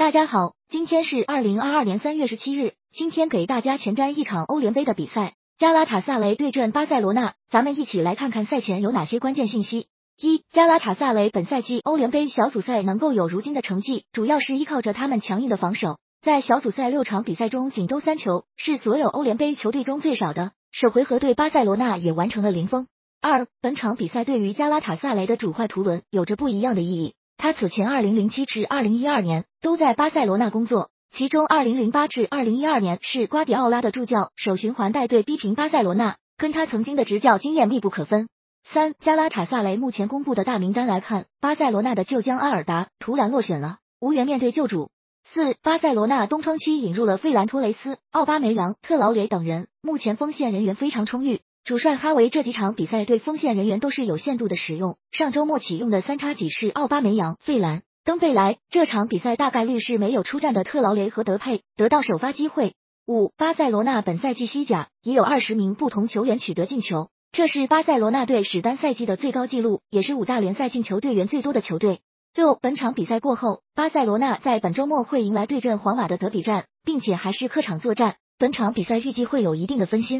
大家好，今天是二零二二年三月十七日，今天给大家前瞻一场欧联杯的比赛，加拉塔萨雷对阵巴塞罗那，咱们一起来看看赛前有哪些关键信息。一、加拉塔萨雷本赛季欧联杯小组赛能够有如今的成绩，主要是依靠着他们强硬的防守，在小组赛六场比赛中仅丢三球，是所有欧联杯球队中最少的。首回合对巴塞罗那也完成了零封。二、本场比赛对于加拉塔萨雷的主坏图伦有着不一样的意义。他此前二零零七至二零一二年都在巴塞罗那工作，其中二零零八至二零一二年是瓜迪奥拉的助教，首循环带队逼平巴塞罗那，跟他曾经的执教经验密不可分。三加拉塔萨雷目前公布的大名单来看，巴塞罗那的旧将阿尔达突然落选了，无缘面对旧主。四巴塞罗那东窗期引入了费兰托雷斯、奥巴梅扬、特劳雷等人，目前锋线人员非常充裕。主帅哈维这几场比赛对锋线人员都是有限度的使用，上周末启用的三叉戟是奥巴梅扬、费兰、登贝莱，这场比赛大概率是没有出战的特劳雷和德佩得到首发机会。五，巴塞罗那本赛季西甲已有二十名不同球员取得进球，这是巴塞罗那队史单赛季的最高纪录，也是五大联赛进球队员最多的球队。六，本场比赛过后，巴塞罗那在本周末会迎来对阵皇马的德比战，并且还是客场作战，本场比赛预计会有一定的分心。